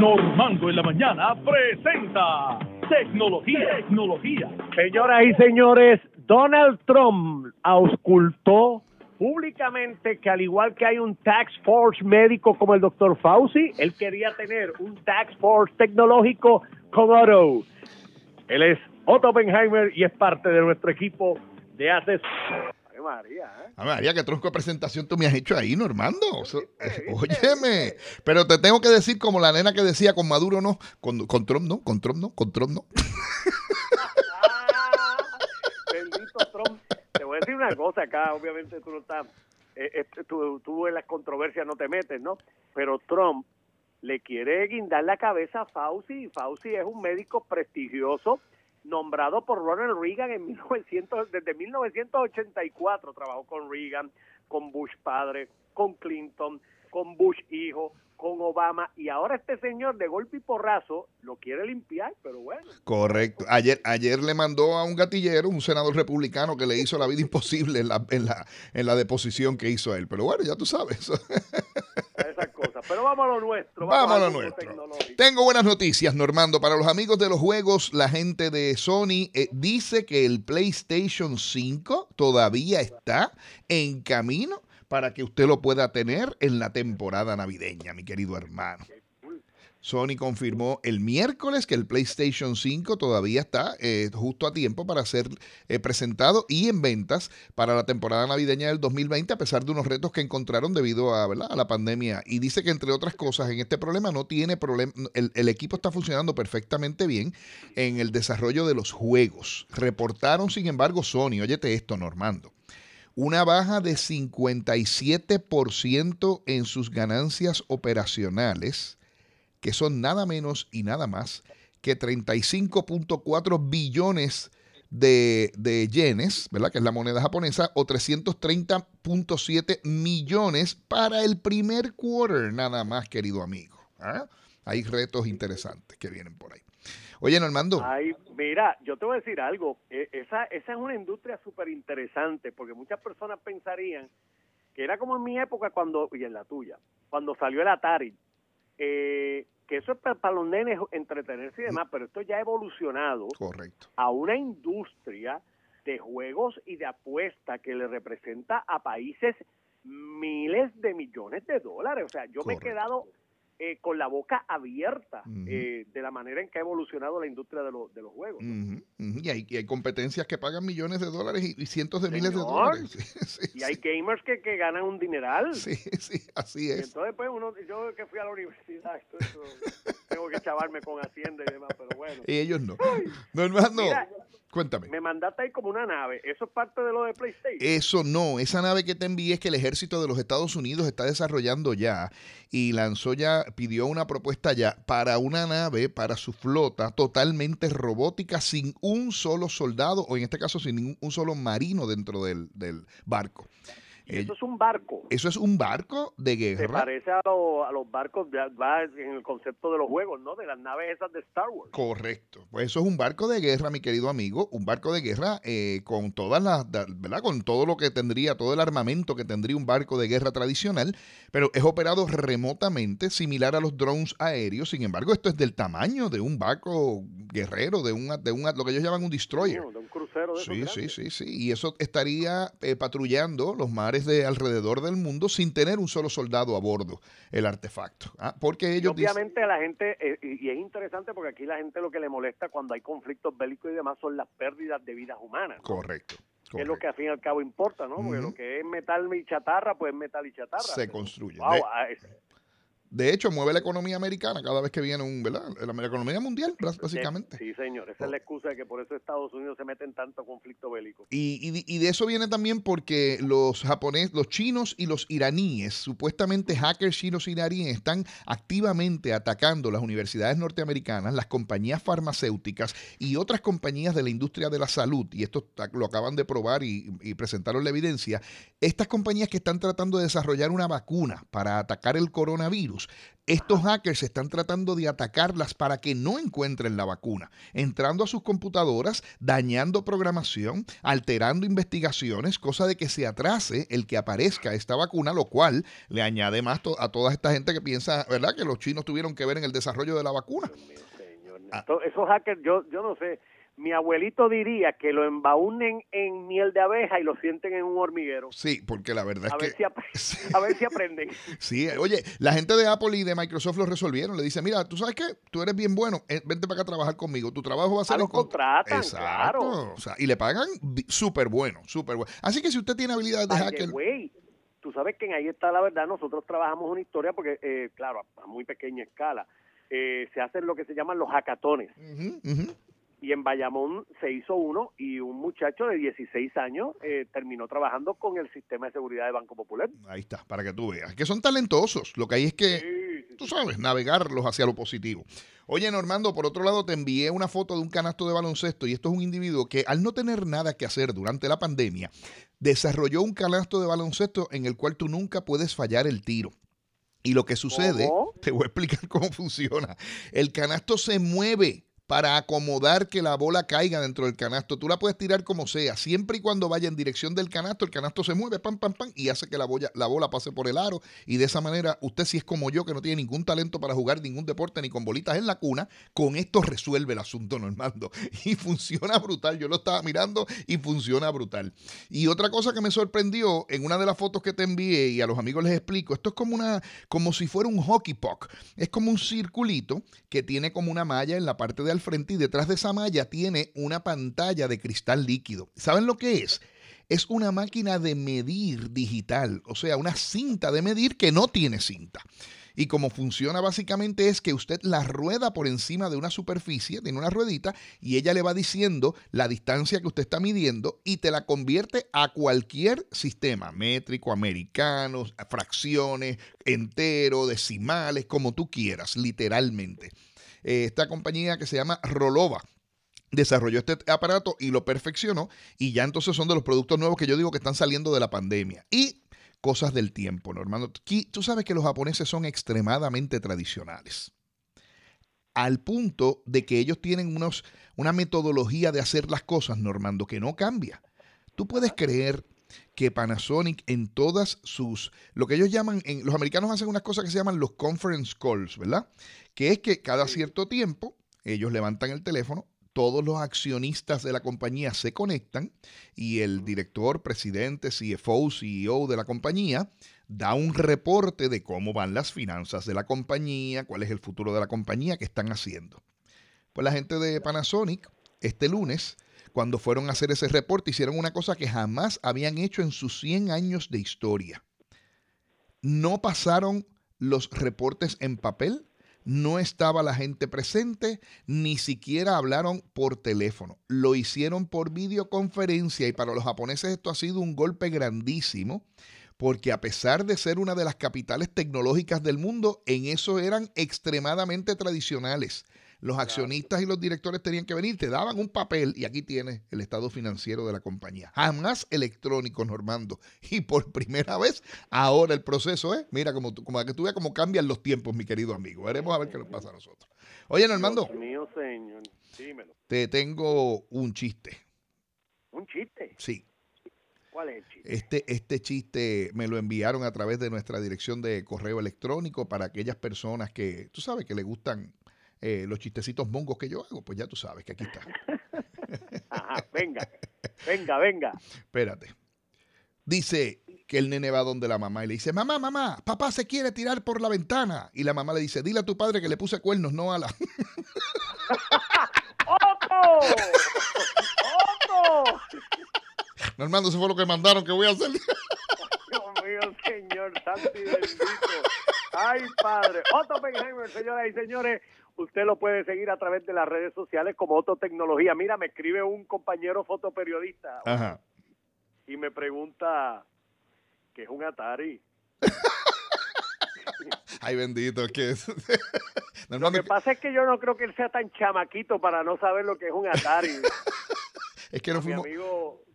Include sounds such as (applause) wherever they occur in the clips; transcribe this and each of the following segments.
Normando en la mañana presenta Tecnología, Tecnología. Señoras y señores, Donald Trump auscultó públicamente que al igual que hay un tax force médico como el doctor Fauci, él quería tener un tax force tecnológico con Otto. Él es Otto Benheimer y es parte de nuestro equipo de hace María, ¿eh? A María, qué tronco de presentación tú me has hecho ahí, Normando. (laughs) óyeme. Pero te tengo que decir como la nena que decía con Maduro no, con, con Trump no, con Trump no, con Trump no. (laughs) Ah, bendito Trump. Te voy a decir una cosa acá, obviamente tú no estás, eh, eh, tú, tú en las controversias no te metes, ¿no? Pero Trump le quiere guindar la cabeza a Fauci y Fauci es un médico prestigioso nombrado por Ronald Reagan en 1900, desde 1984 trabajó con Reagan, con Bush padre, con Clinton, con Bush hijo, con Obama y ahora este señor de golpe y porrazo lo quiere limpiar, pero bueno. Correcto. Ayer, ayer le mandó a un gatillero, un senador republicano que le hizo la vida imposible en la, en la, en la deposición que hizo él. Pero bueno, ya tú sabes. (laughs) Pero vamos a lo nuestro. Vamos, a lo nuestro. Tengo buenas noticias, Normando. Para los amigos de los juegos, la gente de Sony eh, dice que el PlayStation 5 todavía está en camino para que usted lo pueda tener en la temporada navideña, mi querido hermano. Sony confirmó el miércoles que el PlayStation 5 todavía está eh, justo a tiempo para ser eh, presentado y en ventas para la temporada navideña del 2020, a pesar de unos retos que encontraron debido a, la pandemia. Y dice que, entre otras cosas, en este problema no tiene problema. El, el equipo está funcionando perfectamente bien en el desarrollo de los juegos. Reportaron, sin embargo, Sony, óyete esto, Normando una baja de 57% en sus ganancias operacionales, que son nada menos y nada más que 35.4 billones de, de, yenes, ¿verdad? Que es la moneda japonesa, o 330.7 millones para el primer quarter, nada más, querido amigo. ¿Ah? Hay retos interesantes que vienen por ahí. Oye, Normando. Ay, mira, yo te voy a decir algo. E, esa, esa es una industria súper interesante porque muchas personas pensarían que era como en mi época cuando, y en la tuya, cuando salió el Atari, eh, que eso es para, los nenes entretenerse y demás, pero esto ya ha evolucionado Correcto. a una industria de juegos y de apuesta que le representa a países miles de millones de dólares. O sea, yo me he quedado eh, con la boca abierta uh -huh. eh, de la manera en que ha evolucionado la industria de, lo, de los juegos. Uh -huh, uh -huh. Y, hay, y, hay, competencias que pagan millones de dólares y, y cientos de Señor. miles de dólares. (laughs) Sí, sí, y hay gamers que, que, ganan un dineral. Sí, sí, así es. Y entonces, pues, uno, yo que fui a la universidad, esto, esto, tengo que chavarme con Hacienda y demás, pero bueno. Y ellos no. No, hermano. Mira, Cuéntame. Me mandaste ahí como una nave. ¿Eso es parte de lo de PlayStation? Eso no. Esa nave que te envié es que el ejército de los Estados Unidos está desarrollando ya y lanzó ya, pidió una propuesta ya para una nave, para su flota totalmente robótica, sin un solo soldado, o en este caso sin un solo marino dentro del, del barco. Y eso es un barco. Eso es un barco de guerra. Se parece a, lo, a los barcos, de, va en el concepto de los juegos, ¿no? De las naves esas de Star Wars. Correcto. Pues eso es un barco de guerra, mi querido amigo. Un barco de guerra eh, con todas las, ¿verdad? Con todo lo que tendría, todo el armamento que tendría un barco de guerra tradicional, pero es operado remotamente, similar a los drones aéreos. Sin embargo, esto es del tamaño de un barco guerrero, de un, de un lo que ellos llaman un destroyer. Sí, de un crucero de Sí, sí, sí, sí. Y eso estaría eh, patrullando los mares de alrededor del mundo sin tener un solo soldado a bordo el artefacto. ¿ah? Porque ellos y obviamente dicen... la gente, eh, y es interesante porque aquí la gente lo que le molesta cuando hay conflictos bélicos y demás son las pérdidas de vidas humanas. ¿no? Correcto. Que es lo que al fin y al cabo importa, ¿no? Porque uh -huh. lo que es metal y chatarra, pues es metal y chatarra. Se construye. Wow, de, ah, de, hecho, mueve la economía americana cada vez que viene un, ¿verdad? La economía mundial, básicamente. Sí, señor. Esa es la excusa de que por eso Estados Unidos se mete en tanto conflicto bélico. Y, y, y de eso viene también porque los japoneses, los chinos y los iraníes, supuestamente hackers chinos y iraníes, están activamente atacando las universidades norteamericanas, las compañías farmacéuticas y otras compañías de la industria de la salud. Y esto lo acaban de probar y, y presentaron la evidencia. Estas compañías que están tratando de desarrollar una vacuna para atacar el coronavirus estos hackers están tratando de atacarlas para que no encuentren la vacuna, entrando a sus computadoras, dañando programación, alterando investigaciones, cosa de que se atrase el que aparezca esta vacuna, lo cual le añade más a toda esta gente que piensa, ¿verdad?, que los chinos tuvieron que ver en el desarrollo de la vacuna. Ah. Esos hackers, yo, yo no sé, mi abuelito diría que lo embaunen en miel de abeja y lo sienten en un hormiguero. Sí, porque la verdad es que... (laughs) a ver si aprenden. sí, oye, la gente de Apple y de Microsoft lo resolvieron. Le dice, mira, tú sabes qué, tú eres bien bueno, eh, vente para acá a trabajar conmigo. Tu trabajo va a ser... A lo contratan, claro. y le pagan súper bueno, súper bueno. Así que si usted tiene habilidades de hacker... tú sabes que ahí está la verdad. Nosotros trabajamos una historia porque, eh, claro, a, muy pequeña escala, eh, se hacen lo que se llaman los hackatones y en Bayamón se hizo uno y un muchacho de 16 años eh, terminó trabajando con el sistema de seguridad de Banco Popular. Ahí está, para que tú veas. Que son talentosos. Lo que hay es que, tú sabes, navegarlos hacia lo positivo. Oye, Normando, por otro lado, te envié una foto de un canasto de baloncesto y esto es un individuo que al no tener nada que hacer durante la pandemia, desarrolló un canasto de baloncesto en el cual tú nunca puedes fallar el tiro. Y lo que sucede, te voy a explicar (laughs) cómo funciona. El canasto se mueve para acomodar que la bola caiga dentro del canasto. Tú la puedes tirar como sea, siempre y cuando vaya en dirección del canasto, el canasto se mueve, pam, pam, pam, y hace que la, bola, la bola pase por el aro. Y de esa manera, usted si es como yo, que no tiene ningún talento para jugar ningún deporte ni con bolitas en la cuna, con esto resuelve el asunto, Normando. (laughs) Y funciona brutal. Yo lo estaba mirando y funciona brutal. Y otra cosa que me sorprendió, en una de las fotos que te envié, y a los amigos les explico, esto es como una, como si fuera un hockey puck. Es como un circulito que tiene como una malla en la parte de frente y detrás de esa malla tiene una pantalla de cristal líquido. ¿Saben lo que es? Es una máquina de medir digital, o sea, una cinta de medir que no tiene cinta. Y como funciona básicamente es que usted la rueda por encima de una superficie, tiene una ruedita, y ella le va diciendo la distancia que usted está midiendo y te la convierte a cualquier sistema, métrico, americano, fracciones, entero, decimales, como tú quieras, literalmente. Eh, esta compañía que se llama Rolova desarrolló este aparato y lo perfeccionó y ya entonces son de los productos nuevos que yo digo que están saliendo de la pandemia. Y cosas del tiempo, Normando. Tú sabes que los japoneses son extremadamente tradicionales. Al punto de que ellos tienen unos, una metodología de hacer las cosas, Normando, que no cambia. Tú puedes creer que Panasonic en todas sus, lo que ellos llaman, en, los americanos hacen unas cosas que se llaman los conference calls, ¿verdad? Que es que cada cierto tiempo ellos levantan el teléfono, todos los accionistas de la compañía se conectan y el director, presidente, CFO, CEO de la compañía da un reporte de cómo van las finanzas de la compañía, cuál es el futuro de la compañía, qué están haciendo. Pues la gente de Panasonic este lunes cuando fueron a hacer ese reporte, hicieron una cosa que jamás habían hecho en sus 100 años de historia. No pasaron los reportes en papel, no estaba la gente presente, ni siquiera hablaron por teléfono. Lo hicieron por videoconferencia y para los japoneses esto ha sido un golpe grandísimo porque a pesar de ser una de las capitales tecnológicas del mundo, en eso eran extremadamente tradicionales. Los accionistas y los directores tenían que venir, te daban un papel y aquí tienes el estado financiero de la compañía. Jamás electrónico, Normando. Y por (laughs) primera vez, ahora el proceso es, mira, como, como que tú veas cómo cambian los tiempos, mi querido amigo. Veremos a ver qué nos pasa a nosotros. Oye, Normando. Dios mío, señor. Dímelo. Te tengo un chiste. ¿Un chiste? Sí. ¿Cuál es el chiste? Este, este chiste me lo enviaron a través de nuestra dirección de correo electrónico para aquellas personas que, tú sabes, que le gustan eh, los chistecitos mongos que yo hago, pues ya tú sabes que aquí está. (laughs) venga, venga, venga. Espérate. Dice que el nene va donde la mamá y le dice, mamá, mamá, papá se quiere tirar por la ventana. Y la mamá le dice, dile a tu padre que le puse cuernos, no a la... (laughs) ¡Otto! ¡Otto! Normando, eso fue lo que mandaron que voy a hacer. Dios mío, señor, santo y bendito. Ay, padre. Otto Penheimer, señoras y señores, usted lo puede seguir a través de las redes sociales como Otto Tecnología. Mira, me escribe un compañero fotoperiodista y me pregunta qué es un Atari. (laughs) Ay, bendito, ¿qué es? (laughs) lo que pasa es que yo no creo que él sea tan chamaquito para no saber lo que es un Atari. es que no fuimos... Mi amigo.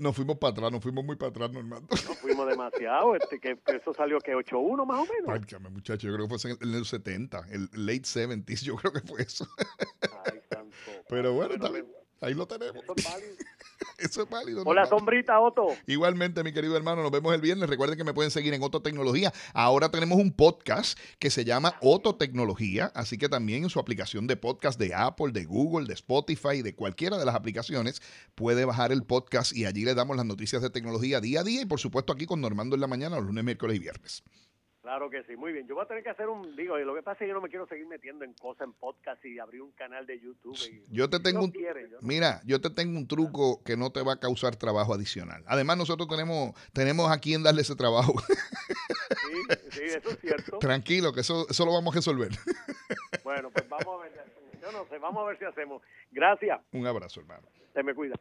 Nos fuimos para atrás, nos fuimos muy para atrás, Normando. Nos fuimos demasiado, este, que, eso salió que 8-1 más o menos. Párcame, muchacho, yo creo que fue en el, 70, el late 70s, yo creo que fue eso. Ay, santo. Pero bueno, ahí lo tenemos. Eso es válido. (laughs) Eso es válido. Hola, sombrita, Otto. Igualmente, mi querido hermano, nos vemos el viernes. Recuerden que me pueden seguir en Otto Tecnología. Ahora tenemos un podcast que se llama Otto Tecnología, así que también en su aplicación de podcast de Apple, de Google, de Spotify, de cualquiera de las aplicaciones, puede bajar el podcast y allí le damos las noticias de tecnología día a día y por supuesto aquí con Normando en la mañana, los lunes, miércoles y viernes. Claro que sí, muy bien. Yo voy a tener que hacer un, digo, lo que pasa es que yo no me quiero seguir metiendo en cosas en podcast y abrir un canal de YouTube. yo te tengo un, mira, yo te tengo un truco que no te va a causar trabajo adicional. Además nosotros tenemos, tenemos a quien darle ese trabajo. (laughs) Sí, sí, eso es cierto. Tranquilo, que eso, eso lo vamos a resolver. Bueno, pues vamos a ver, yo no sé, vamos a ver si hacemos. Gracias. Un abrazo, hermano. Se me cuida.